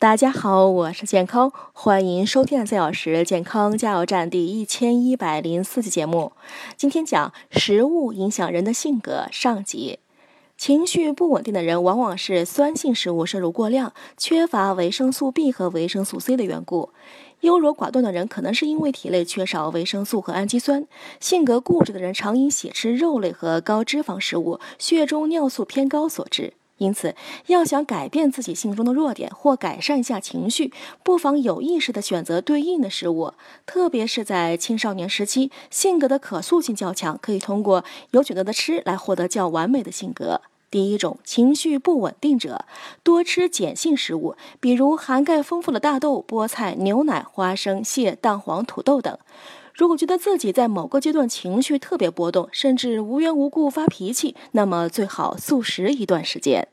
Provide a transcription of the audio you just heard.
大家好，我是健康，欢迎收听三小时健康加油站第一千一百零四期节目。今天讲食物影响人的性格上集。情绪不稳定的人，往往是酸性食物摄入过量，缺乏维生素 B 和维生素 C 的缘故。优柔寡断的人，可能是因为体内缺少维生素和氨基酸。性格固执的人，常因喜吃肉类和高脂肪食物，血中尿素偏高所致。因此，要想改变自己性中的弱点或改善一下情绪，不妨有意识地选择对应的食物。特别是在青少年时期，性格的可塑性较强，可以通过有选择的吃来获得较完美的性格。第一种，情绪不稳定者，多吃碱性食物，比如含钙丰富的大豆、菠菜、牛奶、花生、蟹、蛋黄、土豆等。如果觉得自己在某个阶段情绪特别波动，甚至无缘无故发脾气，那么最好素食一段时间。